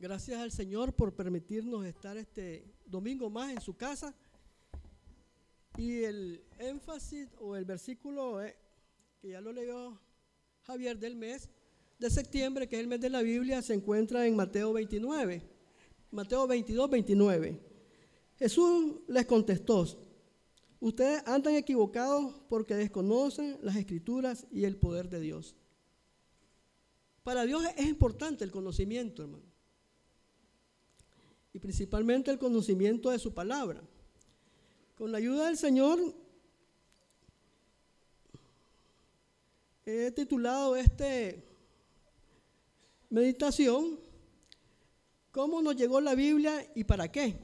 Gracias al Señor por permitirnos estar este domingo más en su casa. Y el énfasis o el versículo eh, que ya lo leyó Javier del mes de septiembre, que es el mes de la Biblia, se encuentra en Mateo 29. Mateo 22, 29. Jesús les contestó, ustedes andan equivocados porque desconocen las escrituras y el poder de Dios. Para Dios es importante el conocimiento, hermano. Y principalmente el conocimiento de su palabra. Con la ayuda del Señor, he titulado este meditación, ¿cómo nos llegó la Biblia y para qué?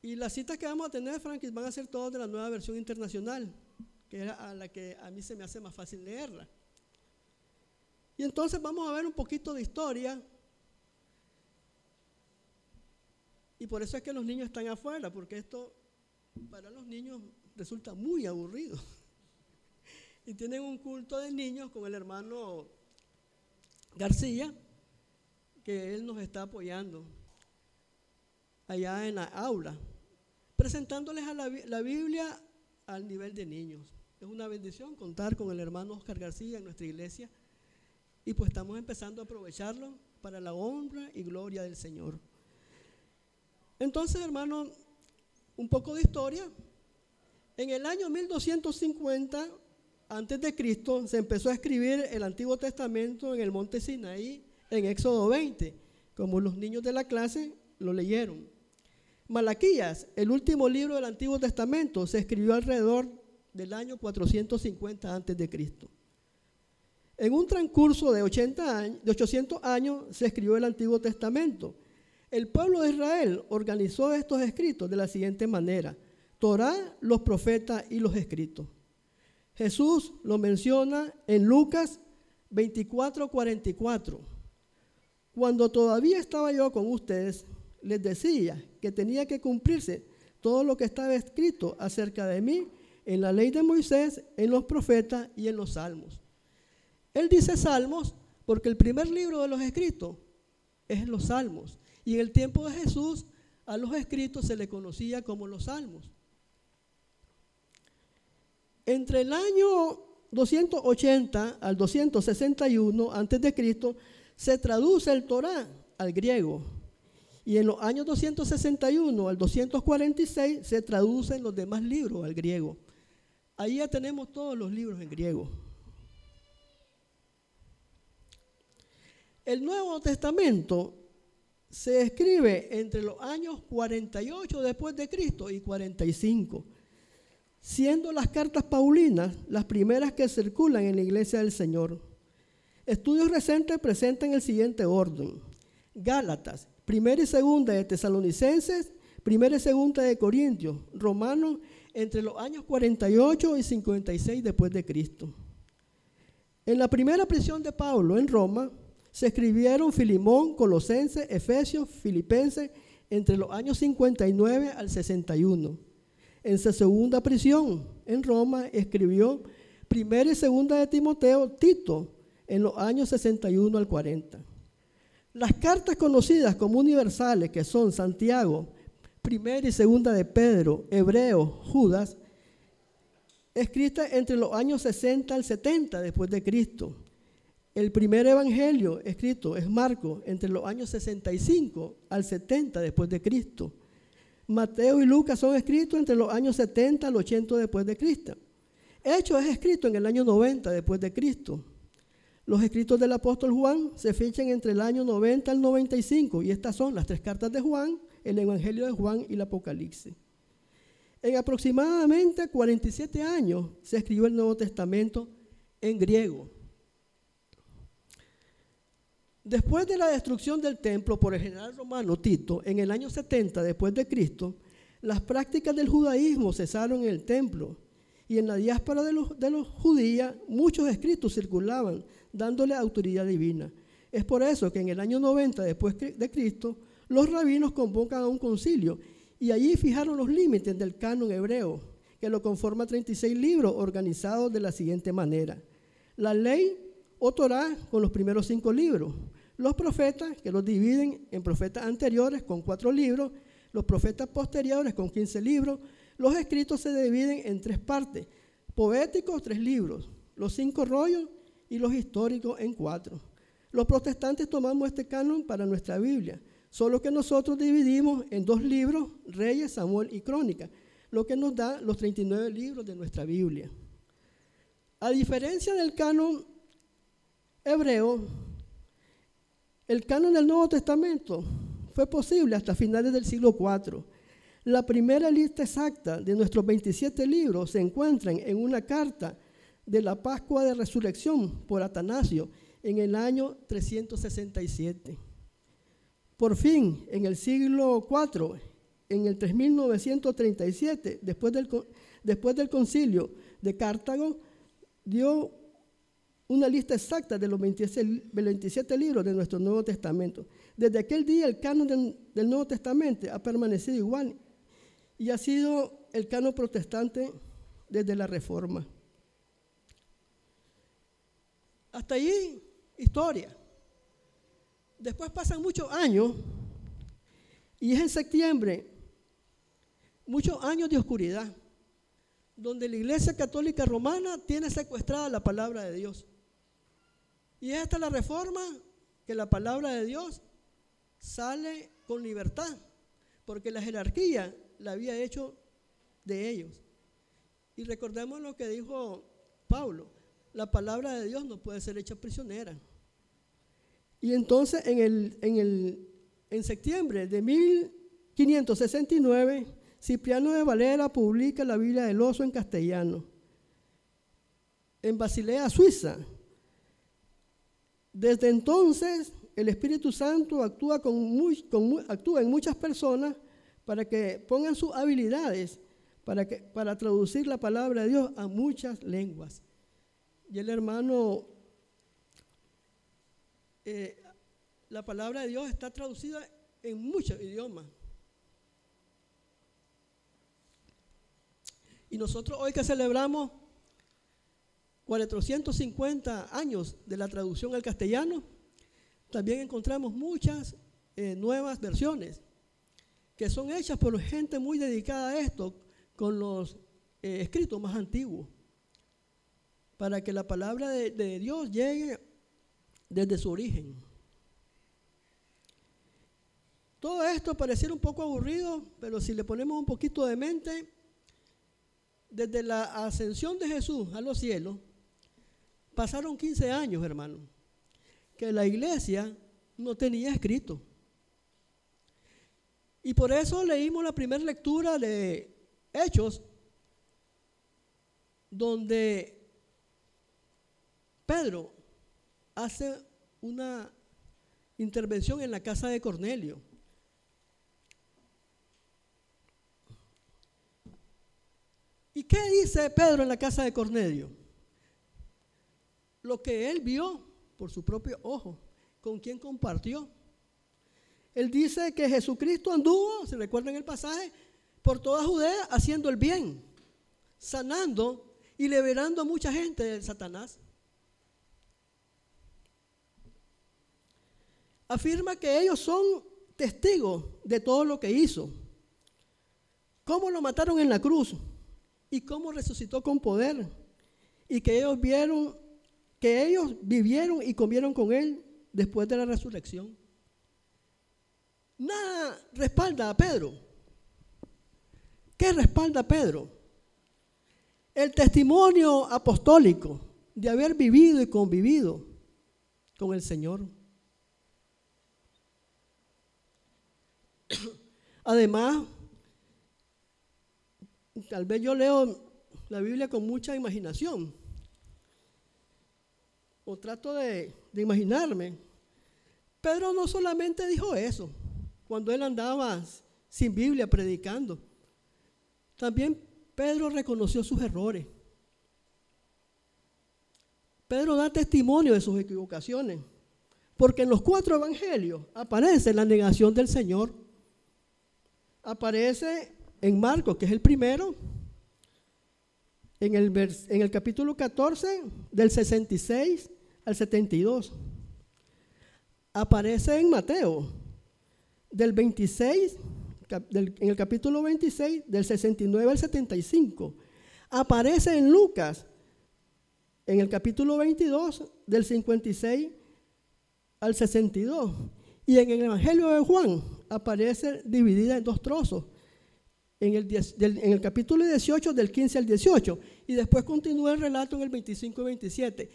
Y las citas que vamos a tener, Frankie, van a ser todas de la nueva versión internacional, que es a la que a mí se me hace más fácil leerla. Y entonces vamos a ver un poquito de historia. Y por eso es que los niños están afuera, porque esto para los niños resulta muy aburrido. Y tienen un culto de niños con el hermano García, que él nos está apoyando allá en la aula, presentándoles a la, la Biblia al nivel de niños. Es una bendición contar con el hermano Oscar García en nuestra iglesia y pues estamos empezando a aprovecharlo para la honra y gloria del Señor. Entonces, hermano, un poco de historia. En el año 1250 antes de Cristo se empezó a escribir el Antiguo Testamento en el monte Sinaí en Éxodo 20, como los niños de la clase lo leyeron. Malaquías, el último libro del Antiguo Testamento, se escribió alrededor del año 450 antes de Cristo. En un transcurso de, 80 años, de 800 años se escribió el Antiguo Testamento. El pueblo de Israel organizó estos escritos de la siguiente manera. Torah, los profetas y los escritos. Jesús lo menciona en Lucas 24, 44. Cuando todavía estaba yo con ustedes, les decía que tenía que cumplirse todo lo que estaba escrito acerca de mí en la ley de Moisés, en los profetas y en los salmos. Él dice salmos porque el primer libro de los escritos es los salmos. Y en el tiempo de Jesús a los escritos se le conocía como los salmos. Entre el año 280 al 261 antes de Cristo se traduce el Torá al griego y en los años 261 al 246 se traducen los demás libros al griego. Ahí ya tenemos todos los libros en griego. El Nuevo Testamento se escribe entre los años 48 después de Cristo y 45, siendo las cartas paulinas las primeras que circulan en la iglesia del Señor. Estudios recientes presentan el siguiente orden. Gálatas, primera y segunda de Tesalonicenses, primera y segunda de Corintios, Romanos entre los años 48 y 56 después de Cristo. En la primera prisión de Pablo en Roma, se escribieron Filimón, Colosense, Efesios, Filipenses entre los años 59 al 61. En su segunda prisión en Roma escribió primera y segunda de Timoteo, Tito, en los años 61 al 40. Las cartas conocidas como universales, que son Santiago, primera y segunda de Pedro, Hebreo, Judas, escritas entre los años 60 al 70 después de Cristo. El primer evangelio escrito es Marco entre los años 65 al 70 después de Cristo. Mateo y Lucas son escritos entre los años 70 al 80 después de Cristo. Hechos es escrito en el año 90 después de Cristo. Los escritos del apóstol Juan se fichan entre el año 90 al 95 y estas son las tres cartas de Juan, el Evangelio de Juan y el Apocalipsis. En aproximadamente 47 años se escribió el Nuevo Testamento en griego. Después de la destrucción del templo por el general romano Tito en el año 70 después de Cristo, las prácticas del judaísmo cesaron en el templo y en la diáspora de los, de los judíos muchos escritos circulaban dándole autoridad divina. Es por eso que en el año 90 después de Cristo los rabinos convocan a un concilio y allí fijaron los límites del canon hebreo, que lo conforma 36 libros organizados de la siguiente manera. La ley o Torah con los primeros cinco libros, los profetas, que los dividen en profetas anteriores con cuatro libros, los profetas posteriores con quince libros, los escritos se dividen en tres partes, poéticos tres libros, los cinco rollos y los históricos en cuatro. Los protestantes tomamos este canon para nuestra Biblia, solo que nosotros dividimos en dos libros, Reyes, Samuel y Crónica, lo que nos da los 39 libros de nuestra Biblia. A diferencia del canon hebreo, el canon del Nuevo Testamento fue posible hasta finales del siglo IV. La primera lista exacta de nuestros 27 libros se encuentra en una carta de la Pascua de Resurrección por Atanasio en el año 367. Por fin, en el siglo IV, en el 3937, después del, después del concilio de Cartago, dio una lista exacta de los 27, libros de nuestro Nuevo Testamento. Desde aquel día el canon del, Nuevo Testamento ha permanecido igual y ha sido el canon protestante desde la Reforma. Hasta allí, historia. Después pasan muchos años y es en septiembre, muchos años de oscuridad, donde la Iglesia Católica Romana tiene secuestrada la palabra de Dios. Y es hasta la reforma que la palabra de Dios sale con libertad, porque la jerarquía la había hecho de ellos. Y recordemos lo que dijo Pablo, la palabra de Dios no puede ser hecha prisionera. Y entonces en, el, en, el, en septiembre de 1569, Cipriano de Valera publica la Biblia del Oso en castellano. En Basilea, Suiza, desde entonces, el Espíritu Santo actúa, actúa en muchas personas para que pongan sus habilidades para traducir la palabra de Dios a muchas lenguas. Y el hermano, eh, la palabra de Dios está traducida en muchos idiomas. Y nosotros hoy que celebramos 450 años de la traducción al castellano, también encontramos muchas eh, nuevas versiones que son hechas por gente muy dedicada a esto, con los eh, escritos más antiguos, para que la palabra de, de Dios llegue desde su origen. Todo esto pareciera un poco aburrido, pero si le ponemos un poquito de mente, desde la ascensión de Jesús a los cielos, Pasaron 15 años, hermano, que la iglesia no tenía escrito. Y por eso leímos la primera lectura de Hechos, donde Pedro hace una intervención en la casa de Cornelio. ¿Y qué dice Pedro en la casa de Cornelio? Lo que él vio por su propio ojo, con quien compartió. Él dice que Jesucristo anduvo, se recuerdan el pasaje, por toda Judea haciendo el bien, sanando y liberando a mucha gente de Satanás. Afirma que ellos son testigos de todo lo que hizo. Cómo lo mataron en la cruz y cómo resucitó con poder. Y que ellos vieron que ellos vivieron y comieron con Él después de la resurrección. Nada respalda a Pedro. ¿Qué respalda Pedro? El testimonio apostólico de haber vivido y convivido con el Señor. Además, tal vez yo leo la Biblia con mucha imaginación, o trato de, imaginarme, Pedro no solamente dijo eso cuando él andaba sin Biblia predicando, también Pedro reconoció sus errores. Pedro da testimonio de sus equivocaciones, porque en los cuatro evangelios aparece la negación del Señor. Aparece en Marcos, que es el primero, en el, en el capítulo 14, del 66 al 72. Aparece en Mateo, del 26, en el capítulo 26, del 69 al 75. Aparece en Lucas, en el capítulo 22, del 56 al 62. Y en el Evangelio de Juan aparece dividida en dos trozos. En el, capítulo 18 del 15 al 18 y después continúa el relato en el 25 y 27.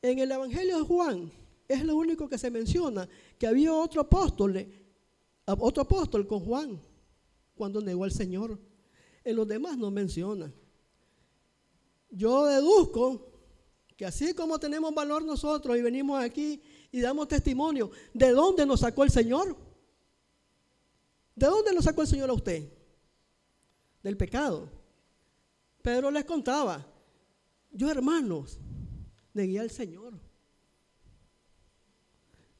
En el Evangelio de Juan es lo único que se menciona que había otro apóstol, otro apóstol con Juan cuando negó al Señor. En los demás no menciona. Yo deduzco que así como tenemos valor nosotros y venimos aquí y damos testimonio, ¿de dónde nos sacó el Señor? ¿De dónde nos sacó el Señor a usted? Del pecado. Pedro les contaba, yo hermanos, negué al Señor.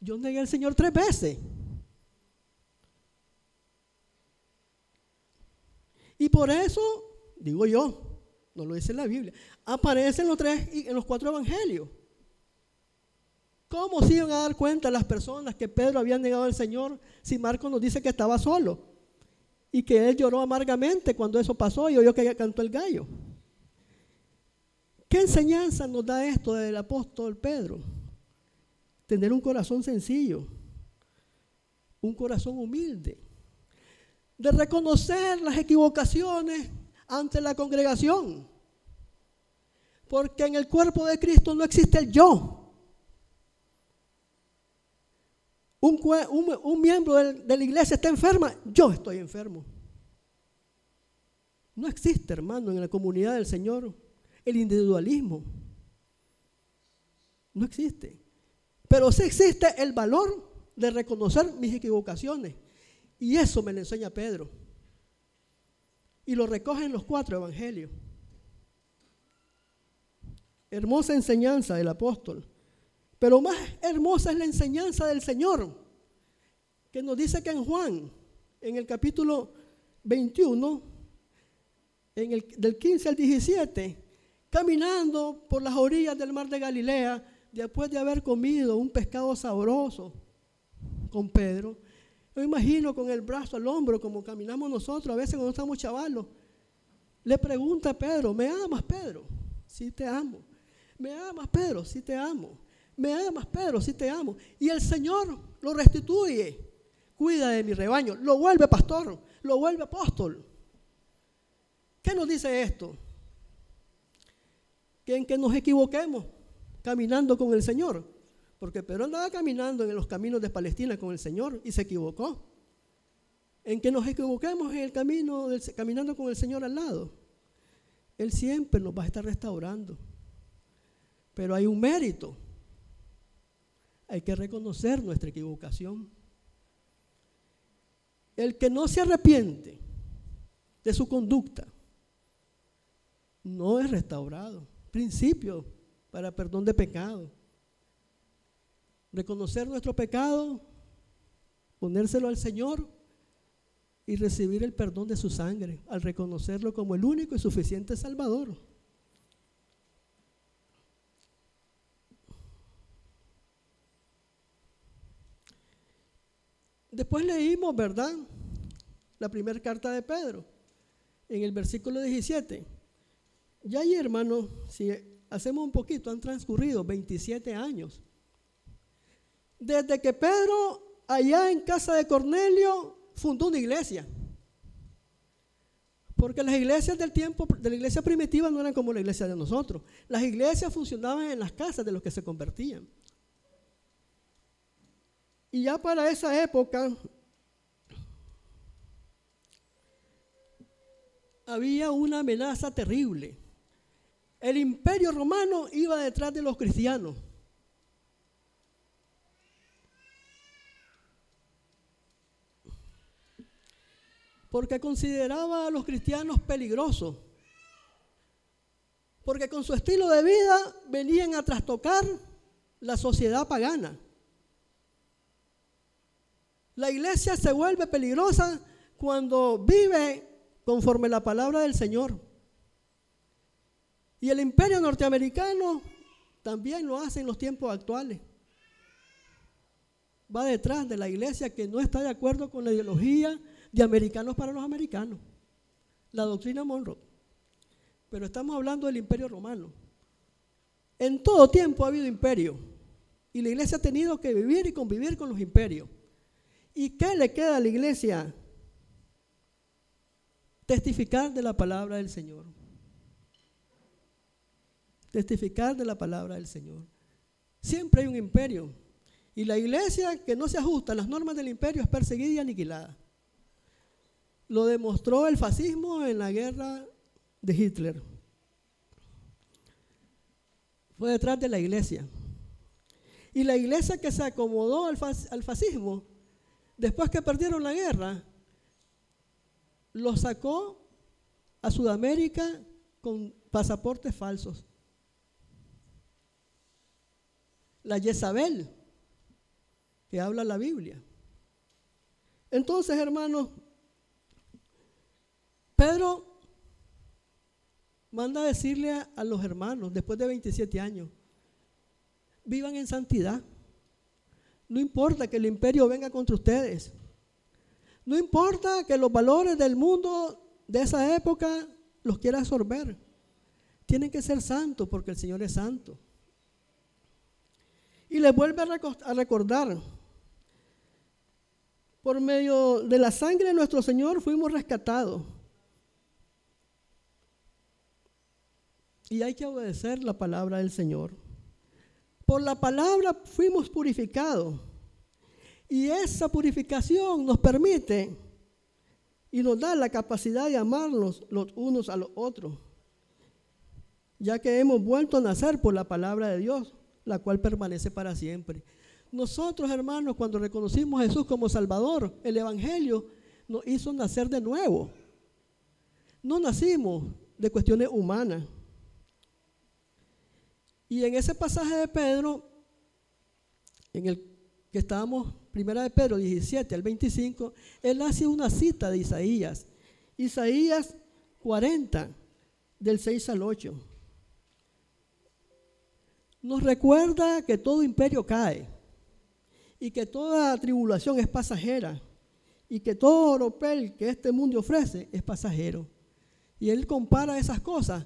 Yo negué al Señor tres veces. Y por eso, digo yo, no lo dice la Biblia, aparecen los tres en los cuatro evangelios. ¿Cómo se iban a dar cuenta las personas que Pedro había negado al Señor si Marcos nos dice que estaba solo? Y que él lloró amargamente cuando eso pasó y oyó que cantó el gallo. ¿Qué enseñanza nos da esto del apóstol Pedro? Tener un corazón sencillo, un corazón humilde, de reconocer las equivocaciones ante la congregación. Porque en el cuerpo de Cristo no existe el yo. Un, miembro de, la iglesia está enferma, yo estoy enfermo. No existe, hermano, en la comunidad del Señor el individualismo. No existe. Pero sí existe el valor de reconocer mis equivocaciones. Y eso me lo enseña Pedro. Y lo recoge en los cuatro evangelios. Hermosa enseñanza del apóstol. Pero más hermosa es la enseñanza del Señor, que nos dice que en Juan, en el capítulo 21, en el, del 15 al 17, caminando por las orillas del mar de Galilea, después de haber comido un pescado sabroso con Pedro, yo imagino con el brazo al hombro, como caminamos nosotros a veces cuando estamos chavalos, le pregunta a Pedro, ¿me amas, Pedro? Sí te amo. ¿Me amas, Pedro? Sí te amo. ¿Me amas, Pedro? Sí te amo. Y el Señor lo restituye. Cuida de mi rebaño. Lo vuelve pastor. Lo vuelve apóstol. ¿Qué nos dice esto? Que en que nos equivoquemos caminando con el Señor. Porque Pedro andaba caminando en los caminos de Palestina con el Señor y se equivocó. En que nos equivoquemos en el camino, caminando con el Señor al lado. Él siempre nos va a estar restaurando. Pero hay un mérito. Hay que reconocer nuestra equivocación. El que no se arrepiente de su conducta no es restaurado. Principio para perdón de pecado. Reconocer nuestro pecado, ponérselo al Señor y recibir el perdón de su sangre al reconocerlo como el único y suficiente Salvador. Después leímos, ¿verdad? La primera carta de Pedro, en el versículo 17. Ya ahí, hermano, si hacemos un poquito, han transcurrido 27 años. Desde que Pedro, allá en casa de Cornelio, fundó una iglesia. Porque las iglesias del tiempo, de la iglesia primitiva, no eran como la iglesia de nosotros. Las iglesias funcionaban en las casas de los que se convertían. Y ya para esa época había una amenaza terrible. El imperio romano iba detrás de los cristianos. Porque consideraba a los cristianos peligrosos. Porque con su estilo de vida venían a trastocar la sociedad pagana. La iglesia se vuelve peligrosa cuando vive conforme la palabra del Señor. Y el imperio norteamericano también lo hace en los tiempos actuales. Va detrás de la iglesia que no está de acuerdo con la ideología de americanos para los americanos, la doctrina Monroe. Pero estamos hablando del imperio romano. En todo tiempo ha habido imperio y la iglesia ha tenido que vivir y convivir con los imperios. ¿Y qué le queda a la iglesia? Testificar de la palabra del Señor. Testificar de la palabra del Señor. Siempre hay un imperio. Y la iglesia que no se ajusta a las normas del imperio es perseguida y aniquilada. Lo demostró el fascismo en la guerra de Hitler. Fue detrás de la iglesia. Y la iglesia que se acomodó al, fascismo, después que perdieron la guerra, lo sacó a Sudamérica con pasaportes falsos. La Jezabel, que habla la Biblia. Entonces, hermanos, Pedro manda a decirle a, los hermanos, después de 27 años, vivan en santidad. No importa que el imperio venga contra ustedes. No importa que los valores del mundo de esa época los quiera absorber. Tienen que ser santos porque el Señor es santo. Y les vuelve a recordar, por medio de la sangre de nuestro Señor fuimos rescatados. Y hay que obedecer la palabra del Señor. Por la palabra fuimos purificados. Y esa purificación nos permite y nos da la capacidad de amarnos los unos a los otros, ya que hemos vuelto a nacer por la palabra de Dios, la cual permanece para siempre. Nosotros, hermanos, cuando reconocimos a Jesús como Salvador, el Evangelio nos hizo nacer de nuevo. No nacimos de cuestiones humanas. Y en ese pasaje de Pedro, en el que estábamos, primera de Pedro 17 al 25, él hace una cita de Isaías. Isaías 40, del 6 al 8. Nos recuerda que todo imperio cae y que toda tribulación es pasajera y que todo oropel que este mundo ofrece es pasajero. Y él compara esas cosas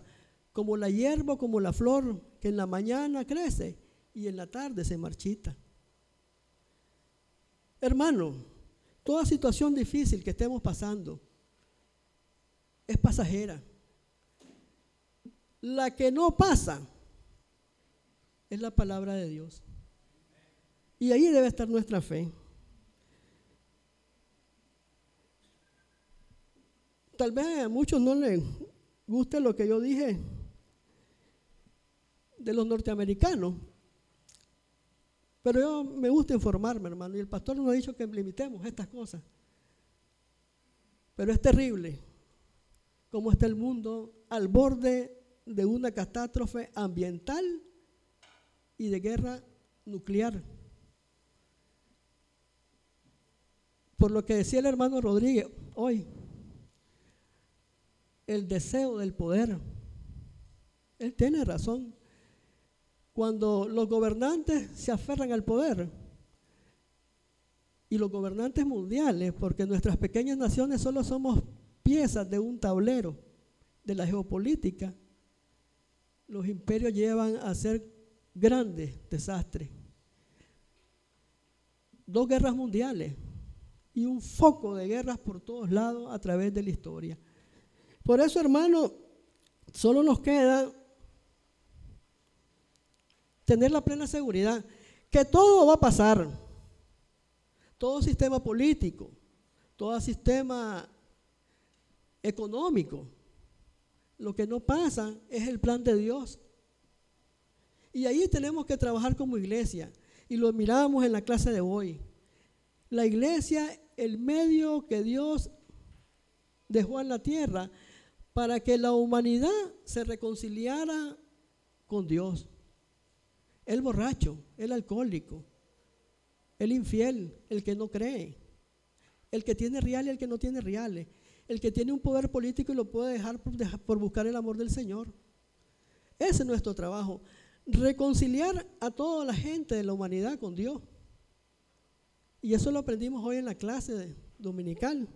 como la hierba, como la flor que en la mañana crece y en la tarde se marchita. Hermano, toda situación difícil que estemos pasando es pasajera. La que no pasa es la palabra de Dios. Y ahí debe estar nuestra fe. Tal vez a muchos no les guste lo que yo dije de los norteamericanos. Pero yo me gusta informarme, hermano, y el pastor nos ha dicho que limitemos estas cosas. Pero es terrible cómo está el mundo al borde de una catástrofe ambiental y de guerra nuclear. Por lo que decía el hermano Rodríguez hoy, el deseo del poder. Él tiene razón cuando los gobernantes se aferran al poder y los gobernantes mundiales, porque nuestras pequeñas naciones solo somos piezas de un tablero de la geopolítica, los imperios llevan a ser grandes desastres. Dos guerras mundiales y un foco de guerras por todos lados a través de la historia. Por eso, hermano, solo nos queda tener la plena seguridad que todo va a pasar. Todo sistema político, todo sistema económico. Lo que no pasa es el plan de Dios. Y ahí tenemos que trabajar como iglesia. Y lo miramos en la clase de hoy. La iglesia, el medio que Dios dejó en la tierra para que la humanidad se reconciliara con Dios el borracho, el alcohólico, el infiel, el que no cree, el que tiene reales y el que no tiene reales, el que tiene un poder político y lo puede dejar por, buscar el amor del Señor. Ese es nuestro trabajo. reconciliar a toda la gente de la humanidad con Dios. Y eso lo aprendimos hoy en la clase dominical.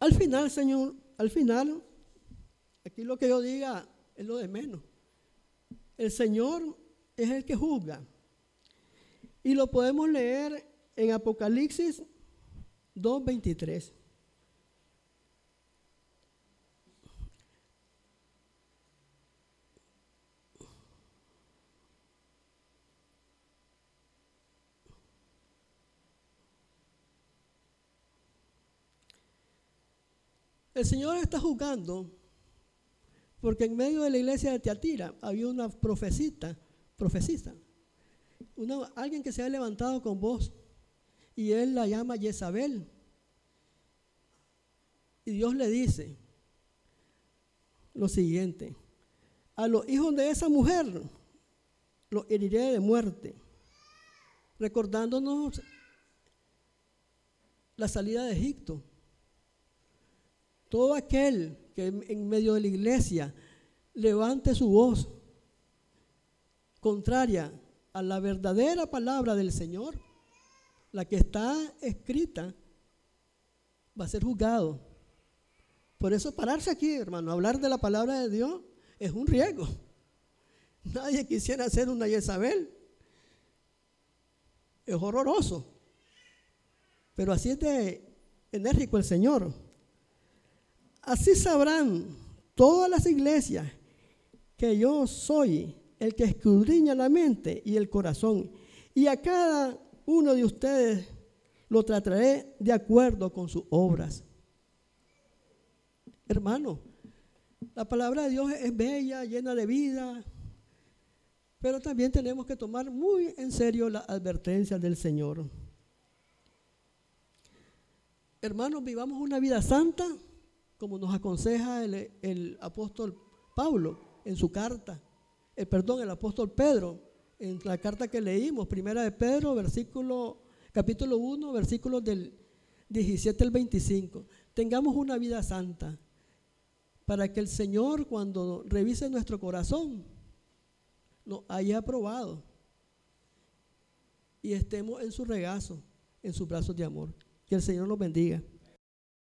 Al final, Señor, al final, aquí lo que yo diga es lo de menos. El Señor es el que juzga. Y lo podemos leer en Apocalipsis 2.23. El Señor está juzgando porque en medio de la iglesia de Teatira había una profecita, profecista, alguien que se ha levantado con voz y él la llama Jezabel. Y Dios le dice lo siguiente, a los hijos de esa mujer los heriré de muerte, recordándonos la salida de Egipto todo aquel que en medio de la iglesia levante su voz contraria a la verdadera palabra del Señor, la que está escrita, va a ser juzgado. Por eso pararse aquí, hermano, hablar de la palabra de Dios es un riesgo. Nadie quisiera ser una Jezabel. Es horroroso. Pero así es de enérgico el Señor. Así sabrán todas las iglesias que yo soy el que escudriña la mente y el corazón. Y a cada uno de ustedes lo trataré de acuerdo con sus obras. Hermano, la palabra de Dios es bella, llena de vida, pero también tenemos que tomar muy en serio la advertencia del Señor. Hermanos, vivamos una vida santa como nos aconseja el, apóstol Pablo en su carta, eh, perdón, el apóstol Pedro, en la carta que leímos, primera de Pedro, versículo, capítulo 1, versículos del 17 al 25. Tengamos una vida santa para que el Señor cuando revise nuestro corazón nos haya aprobado y estemos en su regazo, en sus brazos de amor. Que el Señor nos bendiga.